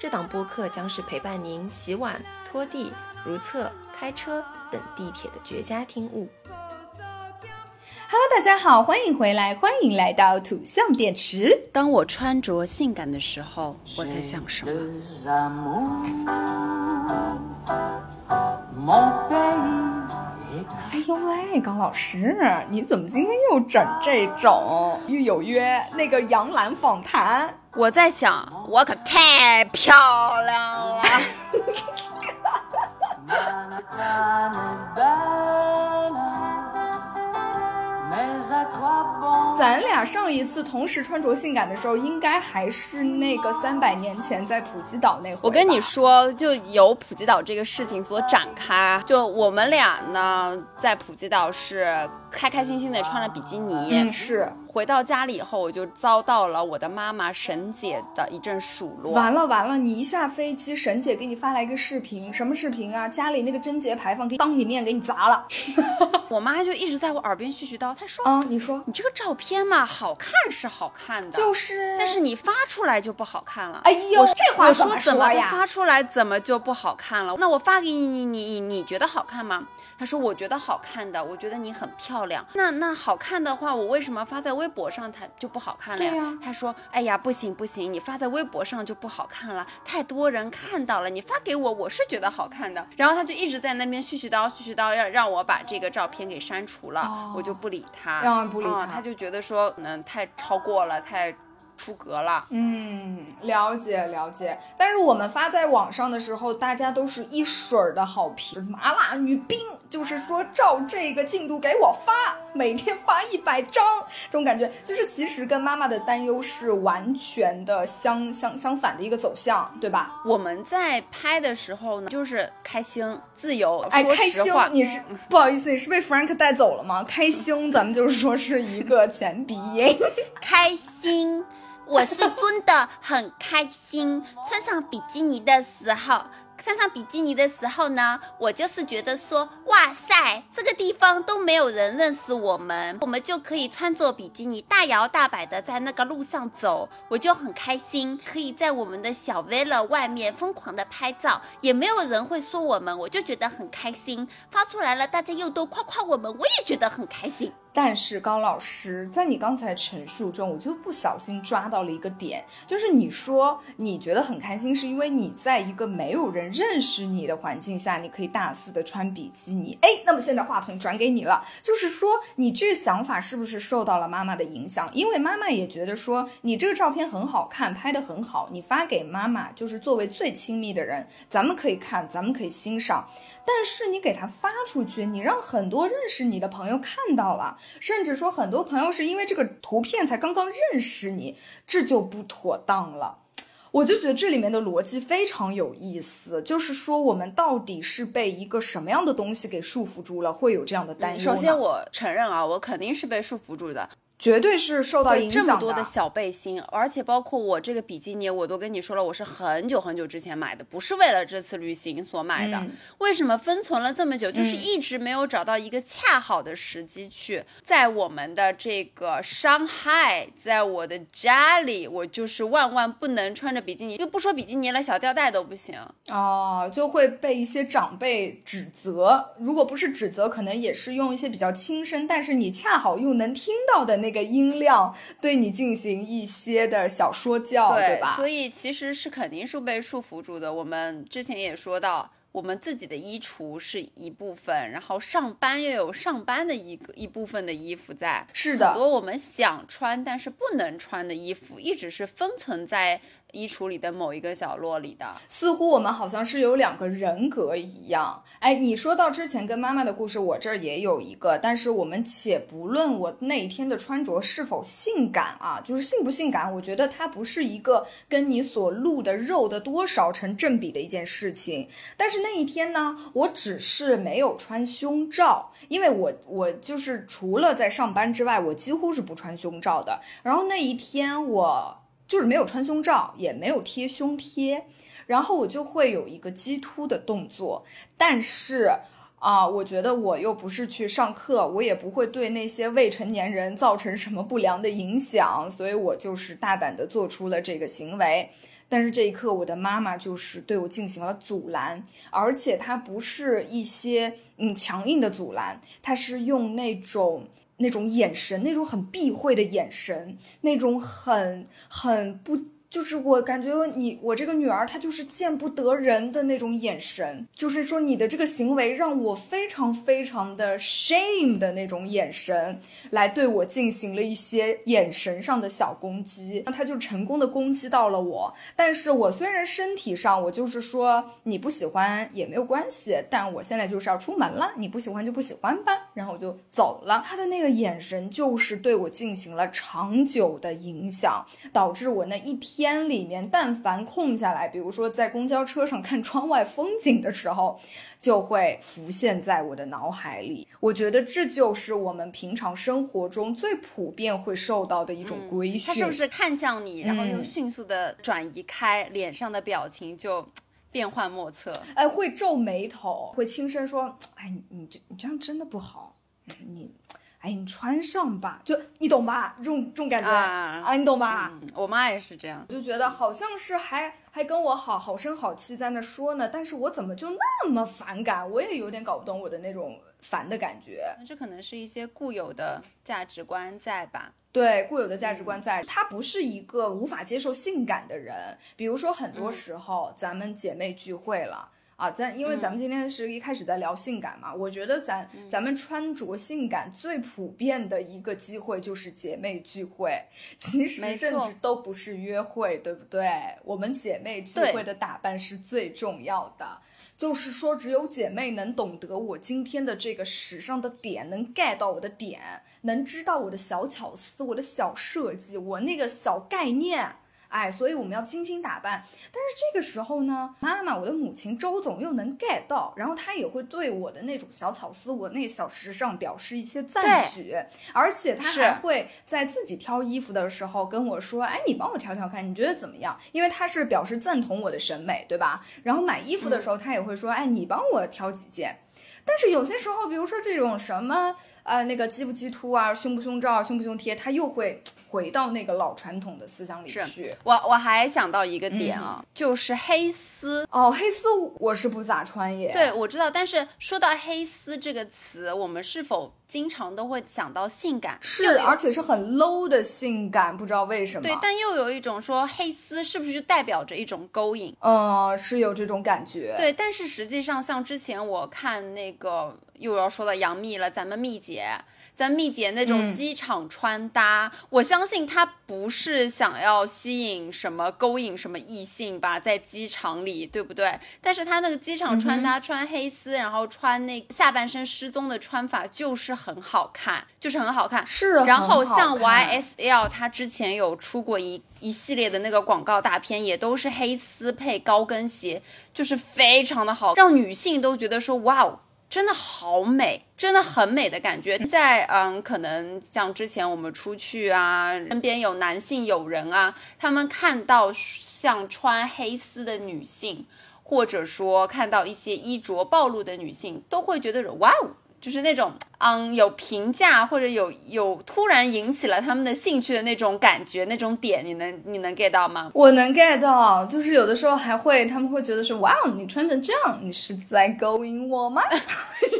这档播客将是陪伴您洗碗、拖地、如厕、开车等地铁的绝佳听物。Hello，大家好，欢迎回来，欢迎来到土象电池。当我穿着性感的时候，我在想什么？哎呦喂，高老师，你怎么今天又整这种？又有约那个杨澜访谈？我在想，我可太漂亮了。咱俩上一次同时穿着性感的时候，应该还是那个三百年前在普吉岛那会。我跟你说，就由普吉岛这个事情所展开。就我们俩呢，在普吉岛是。开开心心的穿了比基尼，是回到家里以后，我就遭到了我的妈妈沈姐的一阵数落。完了完了，你一下飞机，沈姐给你发来一个视频，什么视频啊？家里那个贞节牌坊给当你面给你砸了。我妈就一直在我耳边絮絮叨，她说：“啊，你说你这个照片嘛，好看是好看的，就是，但是你发出来就不好看了。”哎呦，这话说怎么呀？发出来怎么就不好看了？那我发给你，你你你觉得好看吗？她说：“我觉得好看的，我觉得你很漂亮。”那那。好看的话，我为什么发在微博上它就不好看了呀？他说：“哎呀，不行不行，你发在微博上就不好看了，太多人看到了。你发给我，我是觉得好看的。”然后他就一直在那边絮絮叨絮絮叨，让让我把这个照片给删除了，我就不理他，让不理他，他就觉得说，嗯，太超过了，太。出格了，嗯，了解了解。但是我们发在网上的时候，大家都是一水儿的好评，麻辣女兵，就是说照这个进度给我发，每天发一百张，这种感觉就是其实跟妈妈的担忧是完全的相相相反的一个走向，对吧？我们在拍的时候呢，就是开心自由，哎，开心，你是不好意思，你是被 Frank 带走了吗？开心，咱们就是说是一个前鼻音，开心。我是真的很开心，穿上比基尼的时候。穿上比基尼的时候呢，我就是觉得说，哇塞，这个地方都没有人认识我们，我们就可以穿着比基尼大摇大摆的在那个路上走，我就很开心，可以在我们的小 villa 外面疯狂的拍照，也没有人会说我们，我就觉得很开心。发出来了，大家又都夸夸我们，我也觉得很开心。但是高老师在你刚才陈述中，我就不小心抓到了一个点，就是你说你觉得很开心，是因为你在一个没有人。认识你的环境下，你可以大肆的穿比基尼。哎，那么现在话筒转给你了，就是说你这想法是不是受到了妈妈的影响？因为妈妈也觉得说你这个照片很好看，拍的很好，你发给妈妈，就是作为最亲密的人，咱们可以看，咱们可以欣赏。但是你给他发出去，你让很多认识你的朋友看到了，甚至说很多朋友是因为这个图片才刚刚认识你，这就不妥当了。我就觉得这里面的逻辑非常有意思，就是说我们到底是被一个什么样的东西给束缚住了，会有这样的担忧。首先，我承认啊，我肯定是被束缚住的。绝对是受到影响这么多的小背心，而且包括我这个比基尼，我都跟你说了，我是很久很久之前买的，不是为了这次旅行所买的。为什么封存了这么久？就是一直没有找到一个恰好的时机去，在我们的这个伤害，在我的家里，我就是万万不能穿着比基尼，又不说比基尼了，小吊带都不行哦，就会被一些长辈指责。如果不是指责，可能也是用一些比较轻声，但是你恰好又能听到的那。那个音量对你进行一些的小说教，对吧？所以其实是肯定是被束缚住的。我们之前也说到。我们自己的衣橱是一部分，然后上班又有上班的一个一部分的衣服在，是的，很多我们想穿但是不能穿的衣服，一直是封存在衣橱里的某一个角落里的。似乎我们好像是有两个人格一样。哎，你说到之前跟妈妈的故事，我这儿也有一个，但是我们且不论我那一天的穿着是否性感啊，就是性不性感，我觉得它不是一个跟你所露的肉的多少成正比的一件事情。但是那一天呢，我只是没有穿胸罩，因为我我就是除了在上班之外，我几乎是不穿胸罩的。然后那一天我。就是没有穿胸罩，也没有贴胸贴，然后我就会有一个激突的动作。但是啊，我觉得我又不是去上课，我也不会对那些未成年人造成什么不良的影响，所以我就是大胆的做出了这个行为。但是这一刻，我的妈妈就是对我进行了阻拦，而且她不是一些嗯强硬的阻拦，她是用那种。那种眼神，那种很避讳的眼神，那种很很不。就是我感觉你我这个女儿她就是见不得人的那种眼神，就是说你的这个行为让我非常非常的 shame 的那种眼神，来对我进行了一些眼神上的小攻击，那他就成功的攻击到了我。但是我虽然身体上我就是说你不喜欢也没有关系，但我现在就是要出门了，你不喜欢就不喜欢吧，然后我就走了。他的那个眼神就是对我进行了长久的影响，导致我那一天。天里面，但凡空下来，比如说在公交车上看窗外风景的时候，就会浮现在我的脑海里。我觉得这就是我们平常生活中最普遍会受到的一种规训。他是不是看向你，然后又迅速的转移开，脸上的表情就变幻莫测？哎，会皱眉头，会轻声说：“哎，你这你这样真的不好，你。”哎，你穿上吧，就你懂吧？这种这种感觉啊，你懂吧？我妈也是这样，就觉得好像是还还跟我好好声好气在那说呢，但是我怎么就那么反感？我也有点搞不懂我的那种烦的感觉。这可能是一些固有的价值观在吧？对，固有的价值观在。他不是一个无法接受性感的人，比如说很多时候咱们姐妹聚会了。啊，咱因为咱们今天是一开始在聊性感嘛，我觉得咱咱们穿着性感最普遍的一个机会就是姐妹聚会，其实甚至都不是约会，对不对？我们姐妹聚会的打扮是最重要的，就是说只有姐妹能懂得我今天的这个时尚的点，能 get 到我的点，能知道我的小巧思、我的小设计、我那个小概念。哎，所以我们要精心打扮，但是这个时候呢，妈妈，我的母亲周总又能 get 到，然后她也会对我的那种小巧思，我那小时尚表示一些赞许，而且她还会在自己挑衣服的时候跟我说，哎，你帮我挑挑看，你觉得怎么样？因为她是表示赞同我的审美，对吧？然后买衣服的时候，她也会说，哎，你帮我挑几件。但是有些时候，比如说这种什么。呃，那个鸡不鸡突啊，胸不胸罩，胸不胸贴，他又会回到那个老传统的思想里去。我我还想到一个点啊，就是黑丝哦，黑丝我是不咋穿耶。对，我知道，但是说到黑丝这个词，我们是否经常都会想到性感？是，而且是很 low 的性感，不知道为什么。对，但又有一种说黑丝是不是就代表着一种勾引？嗯，是有这种感觉。对，但是实际上像之前我看那个。又要说到杨幂了，咱们蜜姐，咱蜜姐那种机场穿搭，我相信他不是想要吸引什么、勾引什么异性吧，在机场里，对不对？但是他那个机场穿搭，穿黑丝，然后穿那下半身失踪的穿法，就是很好看，就是很好看。是，然后像 YSL，她之前有出过一一系列的那个广告大片，也都是黑丝配高跟鞋，就是非常的好，让女性都觉得说，哇哦。真的好美，真的很美的感觉。在嗯，可能像之前我们出去啊，身边有男性友人啊，他们看到像穿黑丝的女性，或者说看到一些衣着暴露的女性，都会觉得哇哦。就是那种嗯有评价或者有有突然引起了他们的兴趣的那种感觉那种点，你能你能 get 到吗？我能 get 到，就是有的时候还会他们会觉得说哇，你穿成这样，你是在勾引我吗？哎，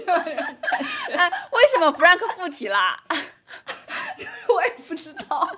为什么 Frank 附体啦？我也不知道。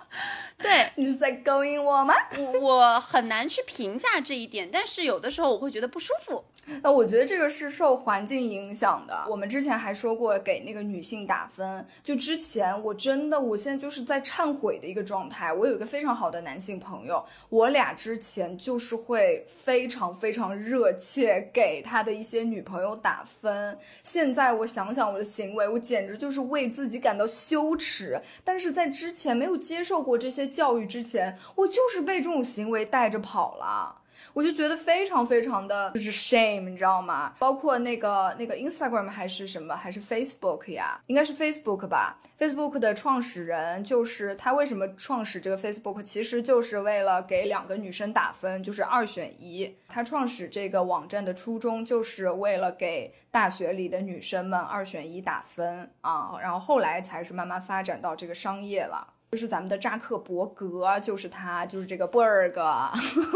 对你是在勾引我吗？我我很难去评价这一点，但是有的时候我会觉得不舒服。那我觉得这个是受环境影响的。我们之前还说过给那个女性打分，就之前我真的，我现在就是在忏悔的一个状态。我有一个非常好的男性朋友，我俩之前就是会非常非常热切给他的一些女朋友打分。现在我想想我的行为，我简直就是为自己感到羞耻。但是在之前没有接受过这些教育之前，我就是被这种行为带着跑了。我就觉得非常非常的就是 shame，你知道吗？包括那个那个 Instagram 还是什么，还是 Facebook 呀？应该是 Facebook 吧。Facebook 的创始人就是他，为什么创始这个 Facebook？其实就是为了给两个女生打分，就是二选一。他创始这个网站的初衷就是为了给大学里的女生们二选一打分啊，然后后来才是慢慢发展到这个商业了。就是咱们的扎克伯格，就是他，就是这个 Berg。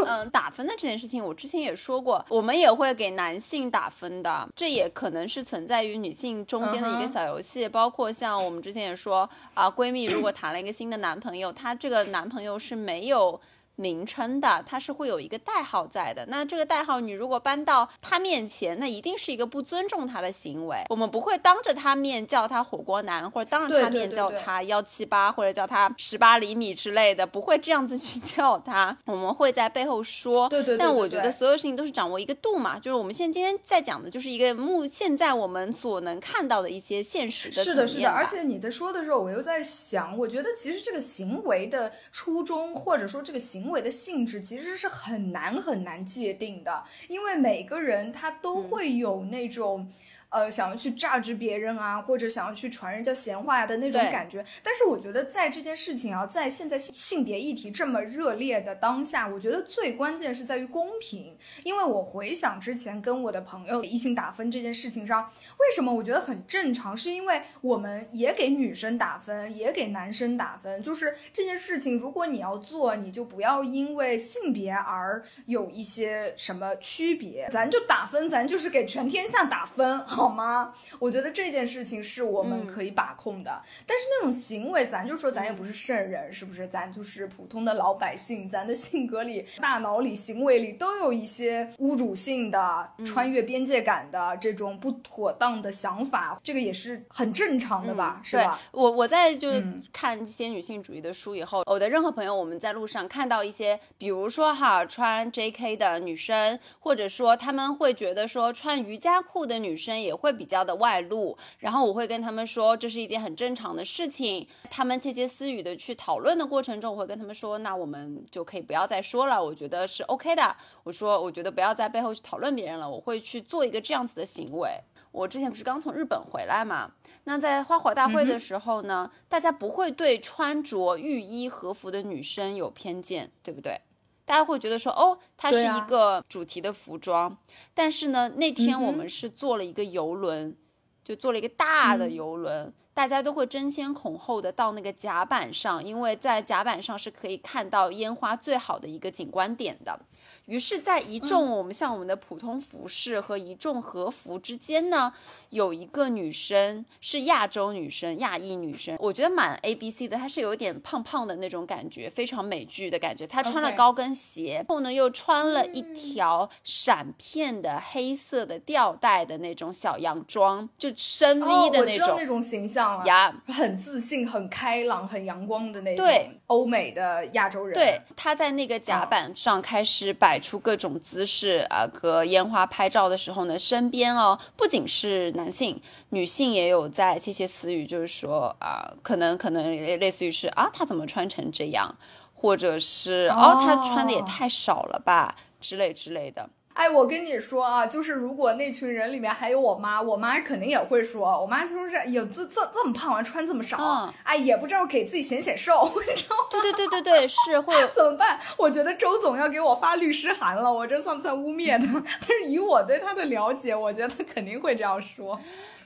嗯，打分的这件事情，我之前也说过，我们也会给男性打分的，这也可能是存在于女性中间的一个小游戏。包括像我们之前也说啊，闺蜜如果谈了一个新的男朋友，她这个男朋友是没有。名称的，它是会有一个代号在的。那这个代号，你如果搬到他面前，那一定是一个不尊重他的行为。我们不会当着他面叫他火锅男，或者当着他面叫他幺七八，或者叫他十八厘米之类的，不会这样子去叫他。我们会在背后说。对对对。但我觉得所有事情都是掌握一个度嘛，就是我们现在今天在讲的就是一个目现在我们所能看到的一些现实的。是的，是的。而且你在说的时候，我又在想，我觉得其实这个行为的初衷，或者说这个行。行为的性质其实是很难很难界定的，因为每个人他都会有那种。呃，想要去榨汁别人啊，或者想要去传人家闲话呀的那种感觉。但是我觉得，在这件事情啊，在现在性别议题这么热烈的当下，我觉得最关键是在于公平。因为我回想之前跟我的朋友异性打分这件事情上，为什么我觉得很正常？是因为我们也给女生打分，也给男生打分。就是这件事情，如果你要做，你就不要因为性别而有一些什么区别。咱就打分，咱就是给全天下打分，好。吗？我觉得这件事情是我们可以把控的，但是那种行为，咱就说咱也不是圣人，是不是？咱就是普通的老百姓，咱的性格里、大脑里、行为里都有一些侮辱性的、穿越边界感的这种不妥当的想法，这个也是很正常的吧？是吧？我我在就看一些女性主义的书以后，我的任何朋友，我们在路上看到一些，比如说哈穿 J.K. 的女生，或者说他们会觉得说穿瑜伽裤的女生也。会比较的外露，然后我会跟他们说这是一件很正常的事情。他们窃窃私语的去讨论的过程中，我会跟他们说，那我们就可以不要再说了，我觉得是 OK 的。我说，我觉得不要在背后去讨论别人了，我会去做一个这样子的行为。我之前不是刚从日本回来嘛？那在花火大会的时候呢，大家不会对穿着浴衣和服的女生有偏见，对不对？大家会觉得说，哦，它是一个主题的服装，但是呢，那天我们是坐了一个游轮，就坐了一个大的游轮，大家都会争先恐后的到那个甲板上，因为在甲板上是可以看到烟花最好的一个景观点的。于是，在一众我们像我们的普通服饰和一众和服之间呢，有一个女生是亚洲女生，亚裔女生，我觉得蛮 A B C 的，她是有点胖胖的那种感觉，非常美剧的感觉。她穿了高跟鞋，后呢又穿了一条闪片的黑色的吊带的那种小洋装，就深 V 的那种那种形象呀，很自信、很开朗、很阳光的那种。对，欧美的亚洲人。对，他在那个甲板上开始摆。摆出各种姿势啊，和烟花拍照的时候呢，身边哦，不仅是男性，女性也有在窃窃私语，就是说啊，可能可能类似于是啊，他怎么穿成这样，或者是哦，他穿的也太少了吧，之类之类的。哎，我跟你说啊，就是如果那群人里面还有我妈，我妈肯定也会说，我妈就说是有这这这么胖，完穿这么少，哎，也不知道给自己显显瘦，你知道吗？对对对对对，是会怎么办？我觉得周总要给我发律师函了，我这算不算污蔑呢？但是以我对他的了解，我觉得他肯定会这样说。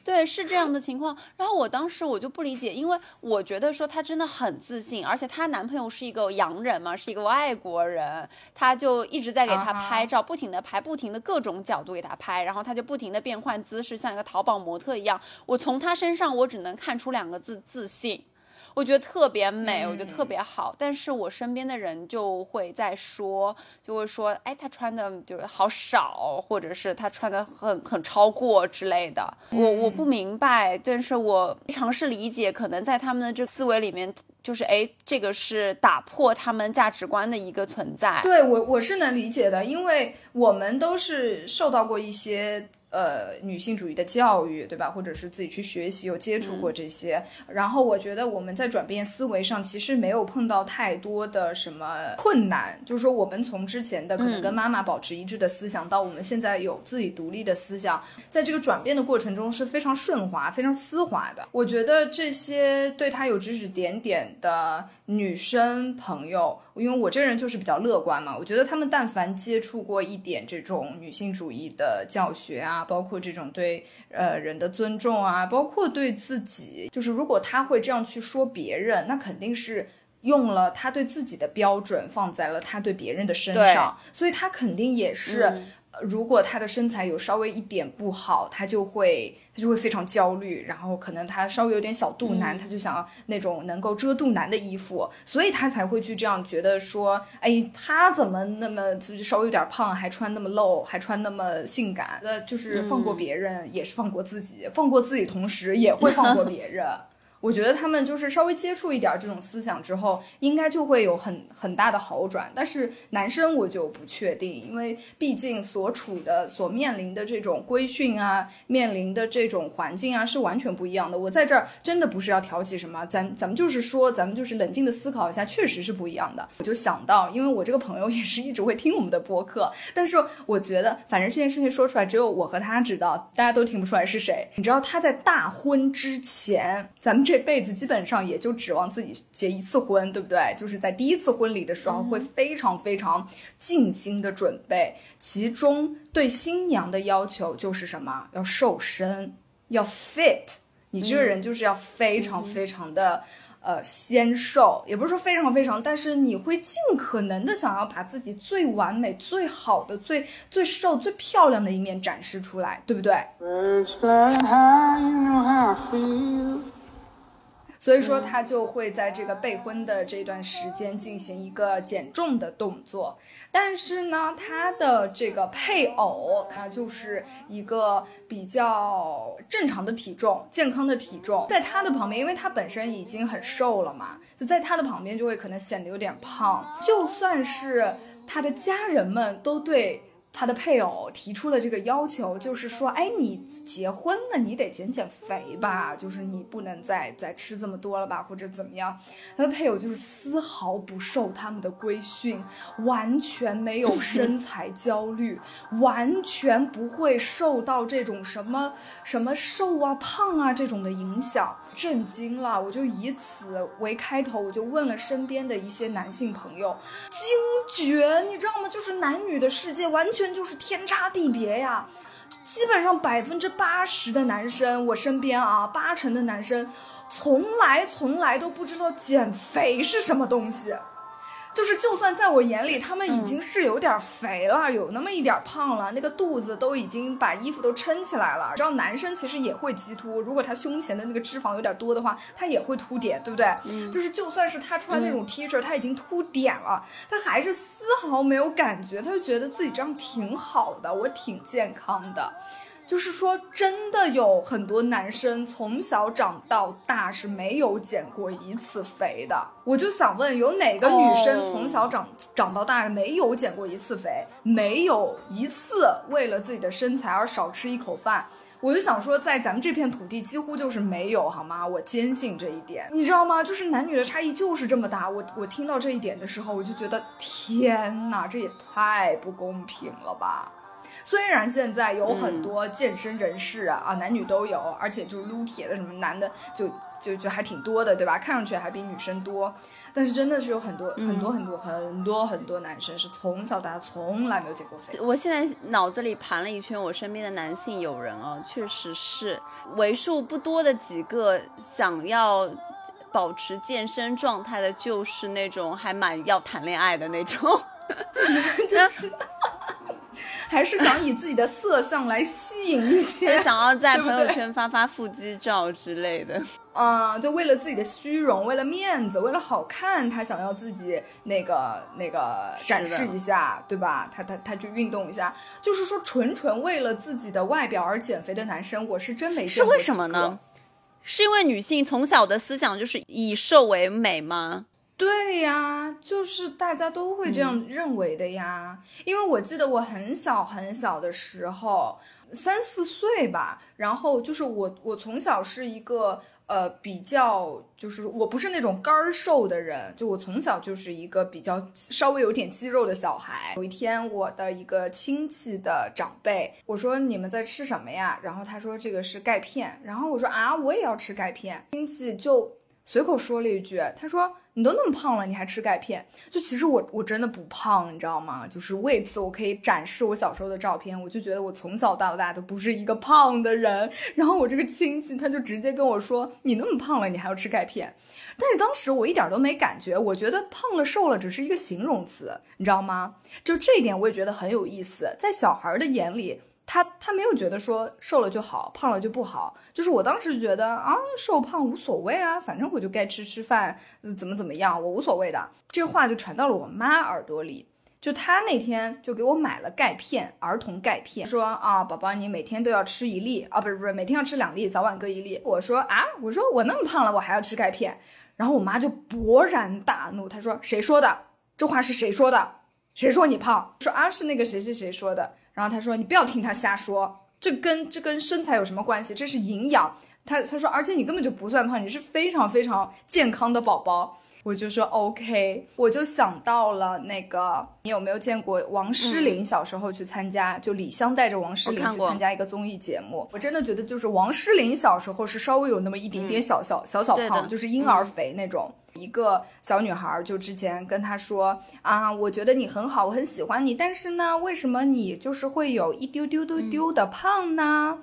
对，是这样的情况。然后我当时我就不理解，因为我觉得说她真的很自信，而且她男朋友是一个洋人嘛，是一个外国人，她就一直在给她拍照，不停的拍，不停的各种角度给她拍，然后他就不停的变换姿势，像一个淘宝模特一样。我从她身上我只能看出两个字：自信。我觉得特别美，我觉得特别好。但是我身边的人就会在说，就会说，哎，她穿的就是好少，或者是她穿的很很超过之类的。我我不明白，但是我尝试理解，可能在他们的这个思维里面。就是哎，这个是打破他们价值观的一个存在。对我我是能理解的，因为我们都是受到过一些。呃，女性主义的教育，对吧？或者是自己去学习，有接触过这些。然后我觉得我们在转变思维上，其实没有碰到太多的什么困难。就是说，我们从之前的可能跟妈妈保持一致的思想，到我们现在有自己独立的思想，在这个转变的过程中是非常顺滑、非常丝滑的。我觉得这些对他有指指点点的。女生朋友，因为我这人就是比较乐观嘛，我觉得他们但凡接触过一点这种女性主义的教学啊，包括这种对呃人的尊重啊，包括对自己，就是如果他会这样去说别人，那肯定是用了他对自己的标准放在了他对别人的身上，所以他肯定也是。如果他的身材有稍微一点不好，他就会他就会非常焦虑，然后可能他稍微有点小肚腩，他就想要那种能够遮肚腩的衣服，所以他才会去这样觉得说，哎，他怎么那么就是稍微有点胖，还穿那么露，还穿那么性感？那就是放过别人，也是放过自己，放过自己同时也会放过别人。我觉得他们就是稍微接触一点这种思想之后，应该就会有很很大的好转。但是男生我就不确定，因为毕竟所处的、所面临的这种规训啊，面临的这种环境啊，是完全不一样的。我在这儿真的不是要挑起什么，咱咱们就是说，咱们就是冷静的思考一下，确实是不一样的。我就想到，因为我这个朋友也是一直会听我们的播客，但是我觉得，反正这件事情说出来，只有我和他知道，大家都听不出来是谁。你知道他在大婚之前，咱们。这辈子基本上也就指望自己结一次婚，对不对？就是在第一次婚礼的时候，会非常非常尽心的准备，其中对新娘的要求就是什么？要瘦身，要 fit，你这个人就是要非常非常的。呃，纤瘦也不是说非常非常，但是你会尽可能的想要把自己最完美、最好的、最最瘦、最漂亮的一面展示出来，对不对？所以说，他就会在这个备婚的这段时间进行一个减重的动作。但是呢，他的这个配偶，他就是一个比较正常的体重、健康的体重，在他的旁边，因为他本身已经很瘦了嘛，就在他的旁边就会可能显得有点胖。就算是他的家人们都对。他的配偶提出了这个要求，就是说，哎，你结婚了，你得减减肥吧，就是你不能再再吃这么多了吧，或者怎么样。他的配偶就是丝毫不受他们的规训，完全没有 身材焦虑，完全不会受到这种什么什么瘦啊、胖啊这种的影响。震惊了，我就以此为开头，我就问了身边的一些男性朋友，惊觉，你知道吗？就是男女的世界完全就是天差地别呀。基本上百分之八十的男生，我身边啊，八成的男生，从来从来都不知道减肥是什么东西。就是，就算在我眼里，他们已经是有点肥了，有那么一点胖了，那个肚子都已经把衣服都撑起来了。知道男生其实也会激凸，如果他胸前的那个脂肪有点多的话，他也会凸点，对不对？嗯。就是，就算是他穿那种 T 恤，他已经凸点了，他还是丝毫没有感觉，他就觉得自己这样挺好的，我挺健康的。就是说，真的有很多男生从小长到大是没有减过一次肥的。我就想问，有哪个女生从小长长到大没有减过一次肥，没有一次为了自己的身材而少吃一口饭？我就想说，在咱们这片土地几乎就是没有，好吗？我坚信这一点，你知道吗？就是男女的差异就是这么大。我我听到这一点的时候，我就觉得天哪，这也太不公平了吧！虽然现在有很多健身人士啊，啊，男女都有，而且就是撸铁的什么男的就就就还挺多的，对吧？看上去还比女生多，但是真的是有很多很多很多很多很多男生是从小到大从来没有减过肥。我现在脑子里盘了一圈，我身边的男性友人哦，确实是为数不多的几个想要保持健身状态的，就是那种还蛮要谈恋爱的那种。还是想以自己的色相来吸引一些，想要在朋友圈发发腹肌照之类的。嗯，就为了自己的虚荣，为了面子，为了好看，他想要自己那个那个展示一下，对吧？他他他去运动一下，就是说纯纯为了自己的外表而减肥的男生，我是真没见过是为什么呢？是因为女性从小的思想就是以瘦为美吗？对呀，就是大家都会这样认为的呀。因为我记得我很小很小的时候，三四岁吧，然后就是我我从小是一个呃比较，就是我不是那种干儿瘦的人，就我从小就是一个比较稍微有点肌肉的小孩。有一天，我的一个亲戚的长辈，我说你们在吃什么呀？然后他说这个是钙片，然后我说啊我也要吃钙片，亲戚就随口说了一句，他说。你都那么胖了，你还吃钙片？就其实我我真的不胖，你知道吗？就是为此我可以展示我小时候的照片，我就觉得我从小到大都不是一个胖的人。然后我这个亲戚他就直接跟我说：“你那么胖了，你还要吃钙片？”但是当时我一点都没感觉，我觉得胖了瘦了只是一个形容词，你知道吗？就这一点我也觉得很有意思，在小孩的眼里。他他没有觉得说瘦了就好，胖了就不好，就是我当时觉得啊，瘦胖无所谓啊，反正我就该吃吃饭，怎么怎么样，我无所谓的。这话就传到了我妈耳朵里，就她那天就给我买了钙片，儿童钙片，说啊，宝宝你每天都要吃一粒啊，不是不是，每天要吃两粒，早晚各一粒。我说啊，我说我那么胖了，我还要吃钙片，然后我妈就勃然大怒，她说谁说的？这话是谁说的？谁说你胖？说啊，是那个谁谁谁说的。然后他说：“你不要听他瞎说，这跟这跟身材有什么关系？这是营养。”他他说：“而且你根本就不算胖，你是非常非常健康的宝宝。”我就说 OK，我就想到了那个，你有没有见过王诗龄小时候去参加？就李湘带着王诗龄去参加一个综艺节目。我真的觉得，就是王诗龄小时候是稍微有那么一点点小小小小胖，就是婴儿肥那种。一个小女孩就之前跟她说啊，我觉得你很好，我很喜欢你，但是呢，为什么你就是会有一丢丢丢丢的胖呢？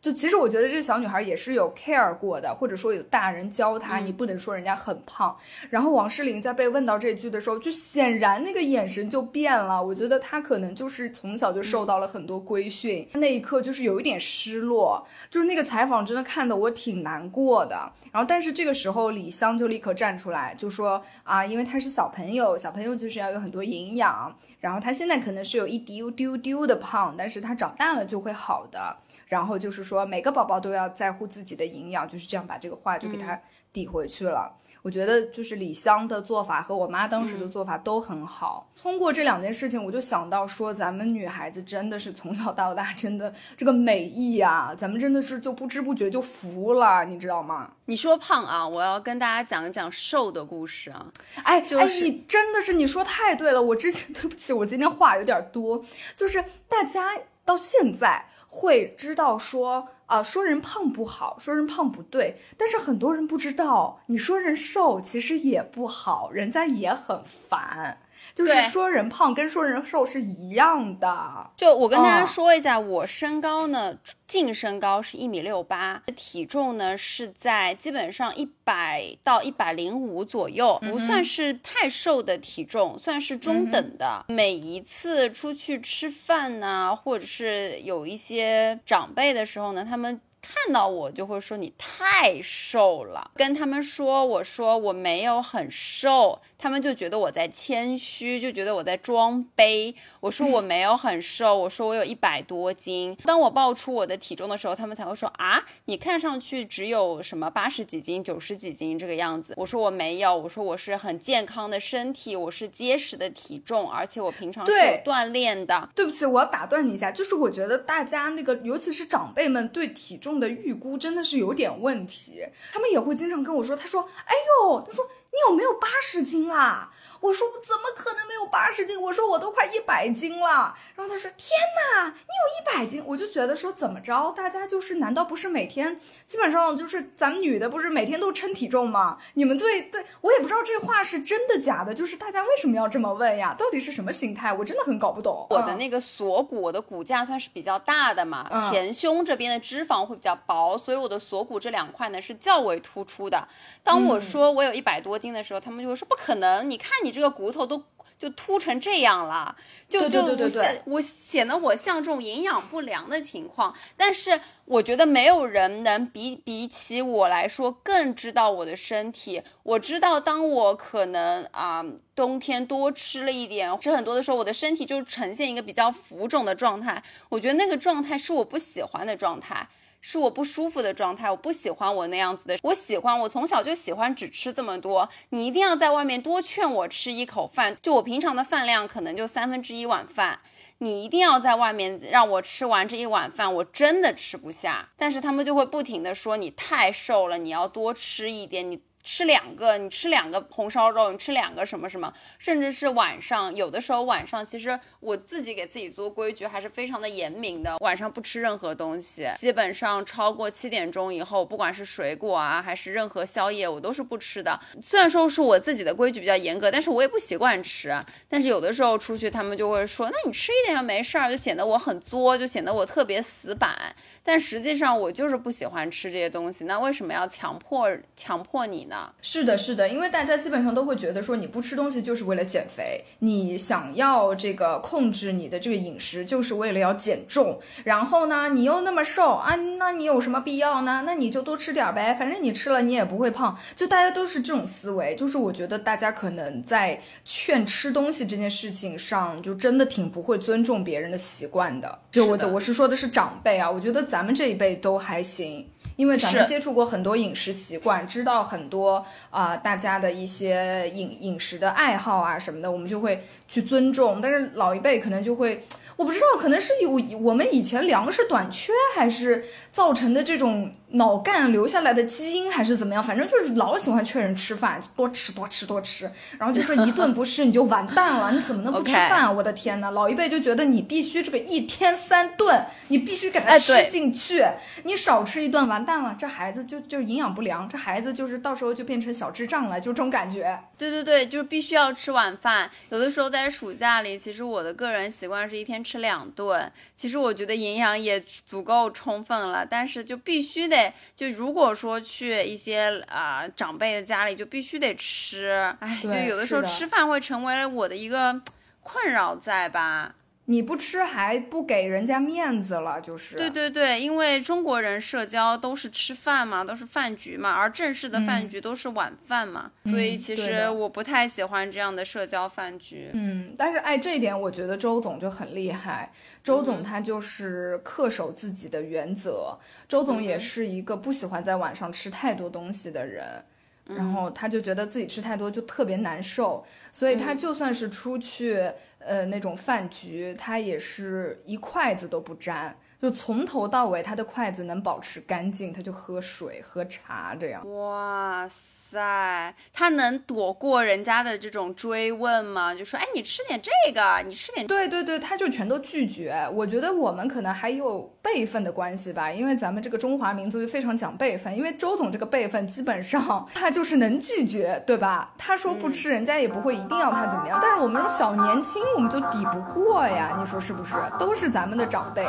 就其实我觉得这小女孩也是有 care 过的，或者说有大人教她，你不能说人家很胖。然后王诗龄在被问到这句的时候，就显然那个眼神就变了。我觉得她可能就是从小就受到了很多规训，那一刻就是有一点失落。就是那个采访真的看得我挺难过的。然后但是这个时候李湘就立刻站出来就说啊，因为她是小朋友，小朋友就是要有很多营养。然后她现在可能是有一丢丢丢的胖，但是她长大了就会好的。然后就是说，每个宝宝都要在乎自己的营养，就是这样把这个话就给他抵回去了。我觉得就是李湘的做法和我妈当时的做法都很好。通过这两件事情，我就想到说，咱们女孩子真的是从小到大，真的这个美意啊，咱们真的是就不知不觉就服了，你知道吗？你说胖啊，我要跟大家讲一讲瘦的故事啊。哎，就是你真的是你说太对了。我之前 对不起，我今天话有点多，就是大家到现在。会知道说啊，说人胖不好，说人胖不对，但是很多人不知道，你说人瘦其实也不好，人家也很烦。就是说人胖跟说人瘦是一样的。就我跟大家说一下，我身高呢，净身高是一米六八，体重呢是在基本上一百到一百零五左右，不算是太瘦的体重，算是中等的。每一次出去吃饭呢，或者是有一些长辈的时候呢，他们。看到我就会说你太瘦了，跟他们说我说我没有很瘦，他们就觉得我在谦虚，就觉得我在装杯。我说我没有很瘦，我说我有一百多斤。当我报出我的体重的时候，他们才会说啊，你看上去只有什么八十几斤、九十几斤这个样子。我说我没有，我说我是很健康的身体，我是结实的体重，而且我平常是有锻炼的。对不起，我要打断你一下，就是我觉得大家那个，尤其是长辈们对体重。的预估真的是有点问题，他们也会经常跟我说，他说，哎呦，他说你有没有八十斤啊？我说我怎么可能没有八十斤？我说我都快一百斤了。然后他说：“天哪，你有一百斤！”我就觉得说怎么着，大家就是难道不是每天基本上就是咱们女的不是每天都称体重吗？你们对对我也不知道这话是真的假的，就是大家为什么要这么问呀？到底是什么心态？我真的很搞不懂。我的那个锁骨，我的骨架算是比较大的嘛，前胸这边的脂肪会比较薄，所以我的锁骨这两块呢是较为突出的。当我说我有一百多斤的时候，他们就会说不可能，你看你这个骨头都。就凸成这样了，就就对对对对对我显得我像这种营养不良的情况。但是我觉得没有人能比比起我来说更知道我的身体。我知道当我可能啊、冬天多吃了一点，吃很多的时候，我的身体就呈现一个比较浮肿的状态。我觉得那个状态是我不喜欢的状态。是我不舒服的状态，我不喜欢我那样子的。我喜欢我从小就喜欢只吃这么多，你一定要在外面多劝我吃一口饭，就我平常的饭量可能就三分之一碗饭，你一定要在外面让我吃完这一碗饭，我真的吃不下。但是他们就会不停的说你太瘦了，你要多吃一点，你。吃两个，你吃两个红烧肉，你吃两个什么什么，甚至是晚上，有的时候晚上，其实我自己给自己做规矩还是非常的严明的，晚上不吃任何东西，基本上超过七点钟以后，不管是水果啊还是任何宵夜，我都是不吃的。虽然说是我自己的规矩比较严格，但是我也不习惯吃。但是有的时候出去，他们就会说，那你吃一点就没事儿，就显得我很作，就显得我特别死板。但实际上我就是不喜欢吃这些东西，那为什么要强迫强迫你呢？是的，是的，因为大家基本上都会觉得说你不吃东西就是为了减肥，你想要这个控制你的这个饮食就是为了要减重，然后呢你又那么瘦啊，那你有什么必要呢？那你就多吃点儿呗，反正你吃了你也不会胖，就大家都是这种思维，就是我觉得大家可能在劝吃东西这件事情上，就真的挺不会尊重别人的习惯的。就我的我是说的是长辈啊，我觉得咱们这一辈都还行。因为咱们接触过很多饮食习惯，知道很多啊、大家的一些饮饮食的爱好啊什么的，我们就会去尊重。但是老一辈可能就会，我不知道，可能是有我们以前粮食短缺，还是造成的这种脑干留下来的基因，还是怎么样？反正就是老喜欢劝人吃饭，多吃多吃多吃，然后就说一顿不吃你就完蛋了，你怎么能不吃饭啊？我的天呐，老一辈就觉得你必须这个一天三顿，你必须给他吃进去，你少吃一顿完蛋了，这孩子就就营养不良，这孩子就是到时候就变成小智障了，就这种感觉。对对对，就是必须要吃晚饭。有的时候在暑假里，其实我的个人习惯是一天吃两顿。其实我觉得营养也足够充分了，但是就必须得，就如果说去一些啊、长辈的家里，就必须得吃。哎，就有的时候吃饭会成为我的一个困扰在吧。你不吃还不给人家面子了，就是。对对对，因为中国人社交都是吃饭嘛，都是饭局嘛，而正式的饭局都是晚饭嘛，所以嗯其实我不太喜欢这样的社交饭局。嗯，但是哎，这一点我觉得周总就很厉害。周总他就是恪守自己的原则。周总也是一个不喜欢在晚上吃太多东西的人，然后他就觉得自己吃太多就特别难受，所以他就算是出去呃那种饭局，他也是一筷子都不沾。就从头到尾，他的筷子能保持干净，他就喝水、喝茶这样。哇塞，在他能躲过人家的这种追问吗？就说，哎，你吃点这个，你吃点对对对，他就全都拒绝。我觉得我们可能还有辈分的关系吧，因为咱们这个中华民族就非常讲辈分。因为周总这个辈分，基本上他就是能拒绝，对吧？他说不吃，人家也不会一定要他怎么样。但是我们这种小年轻，我们就抵不过呀，你说是不是？都是咱们的长辈。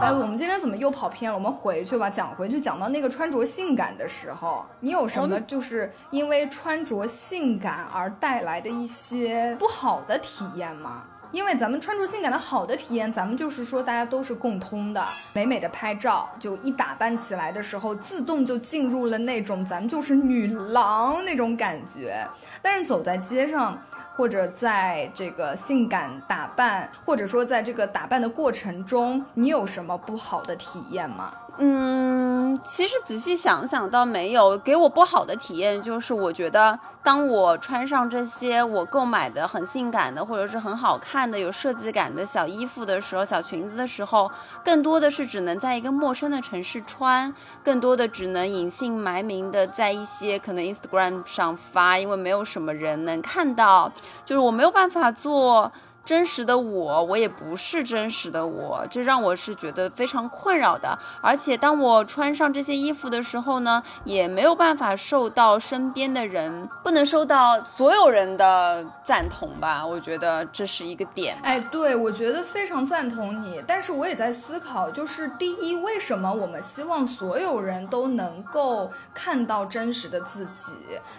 哎，我们今天怎么又跑偏了？我们回去吧，讲回去，讲到那个穿着性感的时候，你有什么就是因为穿着性感而带来的一些不好的体验吗？因为咱们穿着性感的好的体验，咱们就是说大家都是共通的，美美的拍照，就一打扮起来的时候，自动就进入了那种咱们就是女郎那种感觉。但是走在街上，或者在这个性感打扮，或者说在这个打扮的过程中，你有什么不好的体验吗？嗯，其实仔细想想倒没有，给我不好的体验就是，我觉得当我穿上这些我购买的很性感的或者是很好看的、有设计感的小衣服的时候、小裙子的时候，更多的是只能在一个陌生的城市穿，更多的只能隐姓埋名的在一些可能 Instagram 上发，因为没有什么人能看到，就是我没有办法做。真实的我，我也不是真实的我，这让我是觉得非常困扰的。而且当我穿上这些衣服的时候呢，也没有办法受到身边的人，不能受到所有人的赞同吧？我觉得这是一个点。哎，对，我觉得非常赞同你。但是我也在思考，就是第一，为什么我们希望所有人都能够看到真实的自己？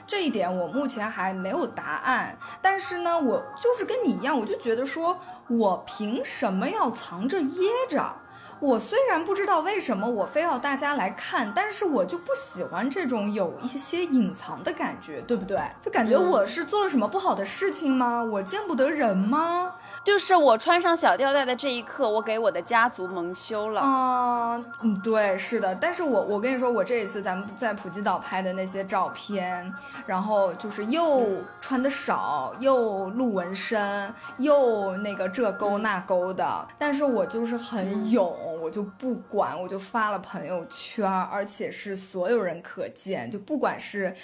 这一点我目前还没有答案。但是呢，我就是跟你一样，我就觉得说，我凭什么要藏着掖着？我虽然不知道为什么我非要大家来看，但是我就不喜欢这种有一些隐藏的感觉，对不对？就感觉我是做了什么不好的事情吗？我见不得人吗？就是我穿上小吊带的这一刻，我给我的家族蒙羞了。嗯嗯，对，是的。但是我我跟你说，我这一次咱们在普吉岛拍的那些照片，然后就是又穿的少，又露纹身，又那个这勾那勾的。但是我就是很勇，我就不管，我就发了朋友圈，而且是所有人可见，就不管是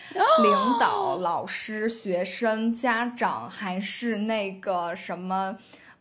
领导、老师、学生、家长，还是那个什么。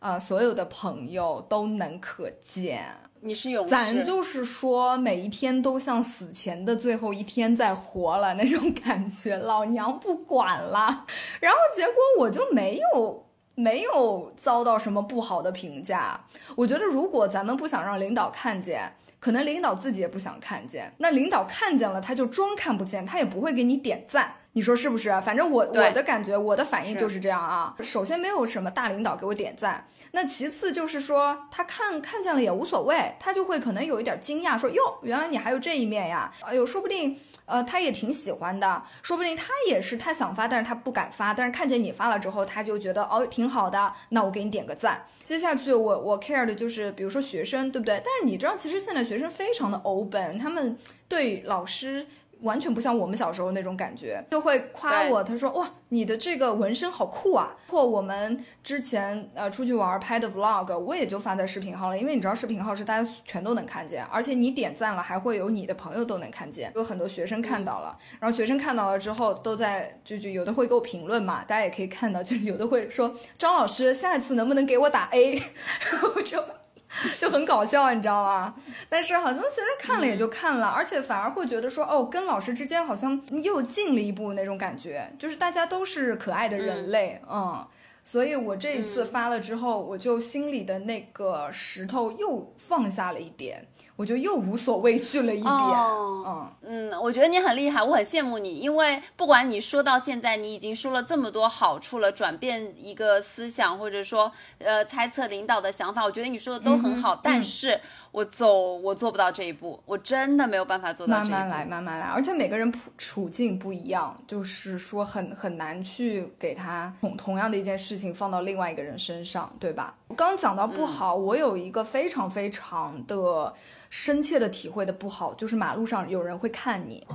呃，所有的朋友都能可见，你是勇士。咱就是说，每一天都像死前的最后一天在活了那种感觉，老娘不管了。然后结果我就没有没有遭到什么不好的评价。我觉得如果咱们不想让领导看见，可能领导自己也不想看见。那领导看见了，他就装看不见，他也不会给你点赞。你说是不是？反正我我的感觉，我的反应就是这样啊。首先没有什么大领导给我点赞，那其次就是说他看看见了也无所谓，他就会可能有一点惊讶，说哟，原来你还有这一面呀。哎呦，说不定呃他也挺喜欢的，说不定他也是他想发，但是他不敢发，但是看见你发了之后，他就觉得哦挺好的，那我给你点个赞。接下去我我 care 的就是比如说学生，对不对？但是你知道，其实现在学生非常的 open，他们对老师。完全不像我们小时候那种感觉，就会夸我。他说：“哇，你的这个纹身好酷啊！”或我们之前呃出去玩拍的 vlog，我也就发在视频号了。因为你知道视频号是大家全都能看见，而且你点赞了，还会有你的朋友都能看见。有很多学生看到了，然后学生看到了之后，都在就就有的会给我评论嘛，大家也可以看到，就有的会说：“张老师，下一次能不能给我打 A？” 然后就。就很搞笑，你知道吗？但是好像学生看了也就看了，而且反而会觉得说，哦，跟老师之间好像又近了一步那种感觉，就是大家都是可爱的人类，嗯。所以我这一次发了之后，我就心里的那个石头又放下了一点。我就又无所畏惧了一点，嗯嗯，我觉得你很厉害，我很羡慕你，因为不管你说到现在，你已经说了这么多好处了，转变一个思想，或者说呃猜测领导的想法，我觉得你说的都很好，但是。我走，我做不到这一步，我真的没有办法做到。慢慢来，慢慢来，而且每个人处处境不一样，就是说很很难去给他同同样的一件事情放到另外一个人身上，对吧？我刚刚讲到不好，我有一个非常非常的深切的体会的不好，就是马路上有人会看你。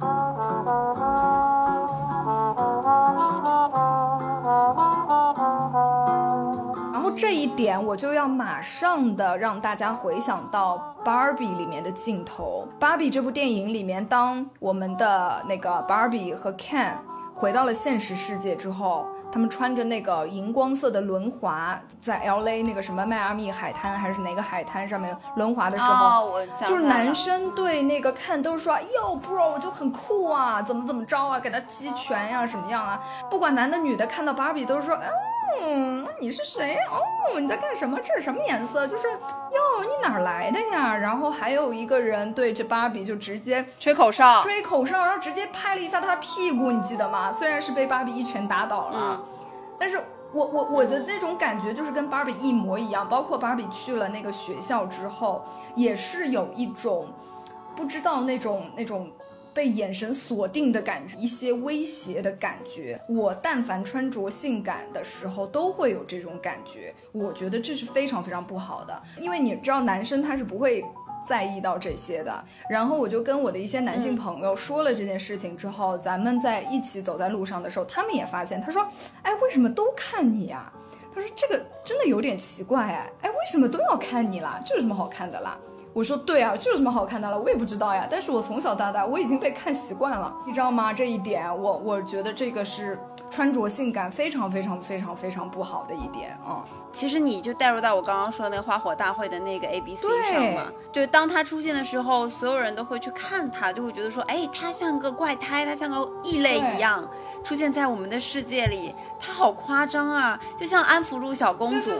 然后这一点我就要马上的让大家回想到《Barbie》里面的镜头，《Barbie》这部电影里面，当我们的那个 Barbie 和 Ken 回到了现实世界之后，他们穿着那个荧光色的轮滑，在 L A 那个什么迈阿密海滩还是哪个海滩上面轮滑的时候，就是男生对那个 Ken 都是说，哟，bro，我就很酷啊，怎么怎么着啊，给他击拳呀，什么样啊？不管男的女的，看到 Barbie 都是说，嗯。嗯，你是谁？哦，你在干什么？这是什么颜色？就是哟，你哪来的呀？然后还有一个人对着芭比就直接吹口哨，吹口哨，然后直接拍了一下他屁股，你记得吗？虽然是被芭比一拳打倒了，但是我我我的那种感觉就是跟芭比一模一样。包括芭比去了那个学校之后，也是有一种不知道那种那种。被眼神锁定的感觉，一些威胁的感觉。我但凡穿着性感的时候，都会有这种感觉。我觉得这是非常非常不好的，因为你知道，男生他是不会在意到这些的。然后我就跟我的一些男性朋友说了这件事情之后，咱们在一起走在路上的时候，他们也发现，他说：“哎，为什么都看你啊？”他说：“这个真的有点奇怪哎，哎，为什么都要看你啦？这有什么好看的啦？”我说对啊，这有什么好看的了？我也不知道呀。但是我从小到大我已经被看习惯了，你知道吗？这一点我我觉得这个是穿着性感非常非常非常非常不好的一点啊。其实你就带入到我刚刚说那个花火大会的那个 A B C 上嘛，就，当他出现的时候，所有人都会去看他，就会觉得说，哎，他像个怪胎，他像个异类一样。出现在我们的世界里，她好夸张啊！就像安福路小公主，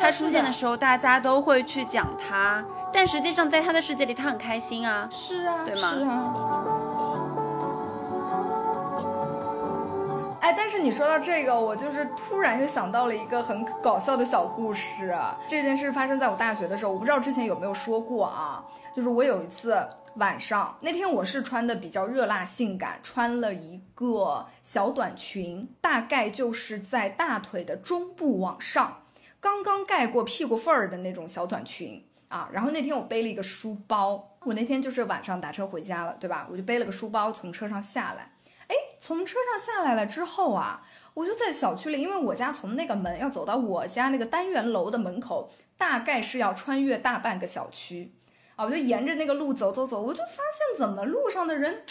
她出现的时候，大家都会去讲她，但实际上在她的世界里，她很开心啊。是啊，对吗？是啊。哎，但是你说到这个，我就是突然又想到了一个很搞笑的小故事。这件事发生在我大学的时候，我不知道之前有没有说过啊。就是我有一次。晚上那天我是穿的比较热辣性感，穿了一个小短裙，大概就是在大腿的中部往上，刚刚盖过屁股缝儿的那种小短裙啊。然后那天我背了一个书包，我那天就是晚上打车回家了，对吧？我就背了个书包从车上下来，哎，从车上下来了之后啊，我就在小区里，因为我家从那个门要走到我家那个单元楼的门口，大概是要穿越大半个小区。啊，我就沿着那个路走走走，我就发现怎么路上的人，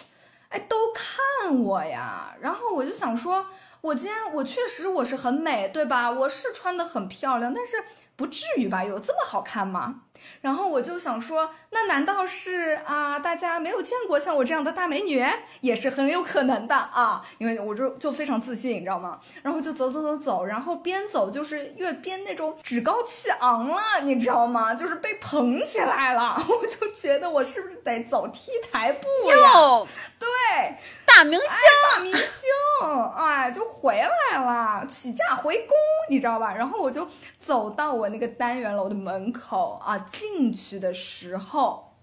哎，都看我呀。然后我就想说，我今天我确实我是很美，对吧？我是穿的很漂亮，但是。不至于吧？有这么好看吗？然后我就想说，那难道是啊？大家没有见过像我这样的大美女，也是很有可能的啊！因为我就就非常自信，你知道吗？然后就走走走走，然后边走就是越边那种趾高气昂了，你知道吗？就是被捧起来了，我就觉得我是不是得走 T 台步呀？对。大明星，大明星，哎，就回来了，起驾回宫，你知道吧？然后我就走到我那个单元楼的门口啊，进去的时候，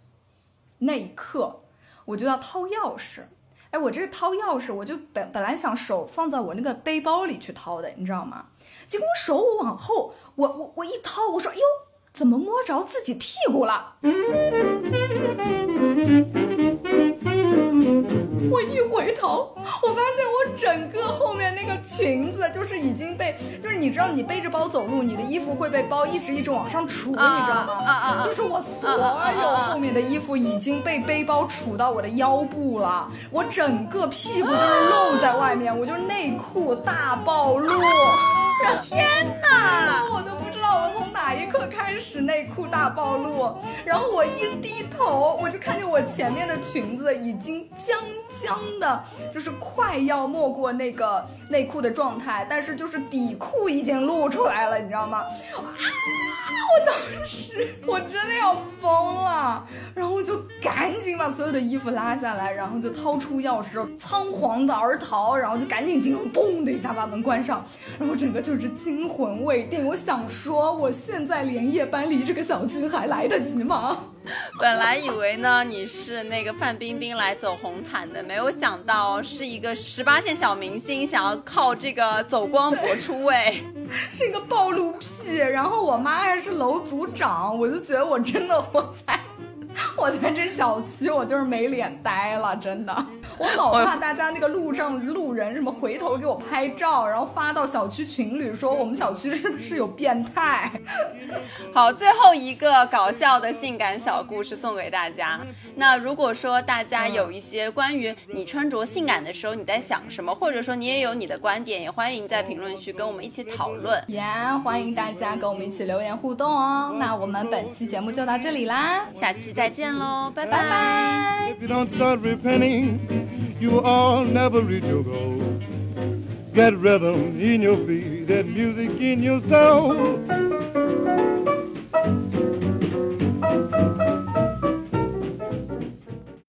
那一刻我就要掏钥匙，哎，我这是掏钥匙，我就本本来想手放在我那个背包里去掏的，你知道吗？结果手往后，我我我一掏，我说，哟，怎么摸着自己屁股了？我一回头，我发现我整个后面那个裙子就是已经被，就是你知道，你背着包走路，你的衣服会被包一直一直往上杵，你知道吗？啊啊！就是我所有后面的衣服已经被背包杵到我的腰部了，我整个屁股就是露在外面，我就是内裤大暴露。天哪！我都不知我从哪一刻开始内裤大暴露，然后我一低头，我就看见我前面的裙子已经将将的，就是快要没过那个内裤的状态，但是就是底裤已经露出来了，你知道吗？啊！我当时我真的要疯了，然后我就赶紧把所有的衣服拉下来，然后就掏出钥匙，仓皇的而逃，然后就赶紧进入，嘣的一下把门关上，然后整个就是惊魂未定。我想说，我现在连夜搬离这个小区还来得及吗？本来以为呢你是那个范冰冰来走红毯的，没有想到是一个十八线小明星，想要靠这个走光博出位，是一个暴露癖。然后我妈还是楼组长，我就觉得我真的我在。我在这小区，我就是没脸待了，真的，我好怕大家那个路上路人什么回头给我拍照，然后发到小区群里说我们小区是不是有变态？好，最后一个搞笑的性感小故事送给大家。那如果说大家有一些关于你穿着性感的时候你在想什么，或者说你也有你的观点，也欢迎在评论区跟我们一起讨论。耶，欢迎大家跟我们一起留言互动哦。那我们本期节目就到这里啦，下期再。再见喽，拜拜。If you don't start repenting, you will all never reach your goal. Get rhythm in your feet and music in your soul.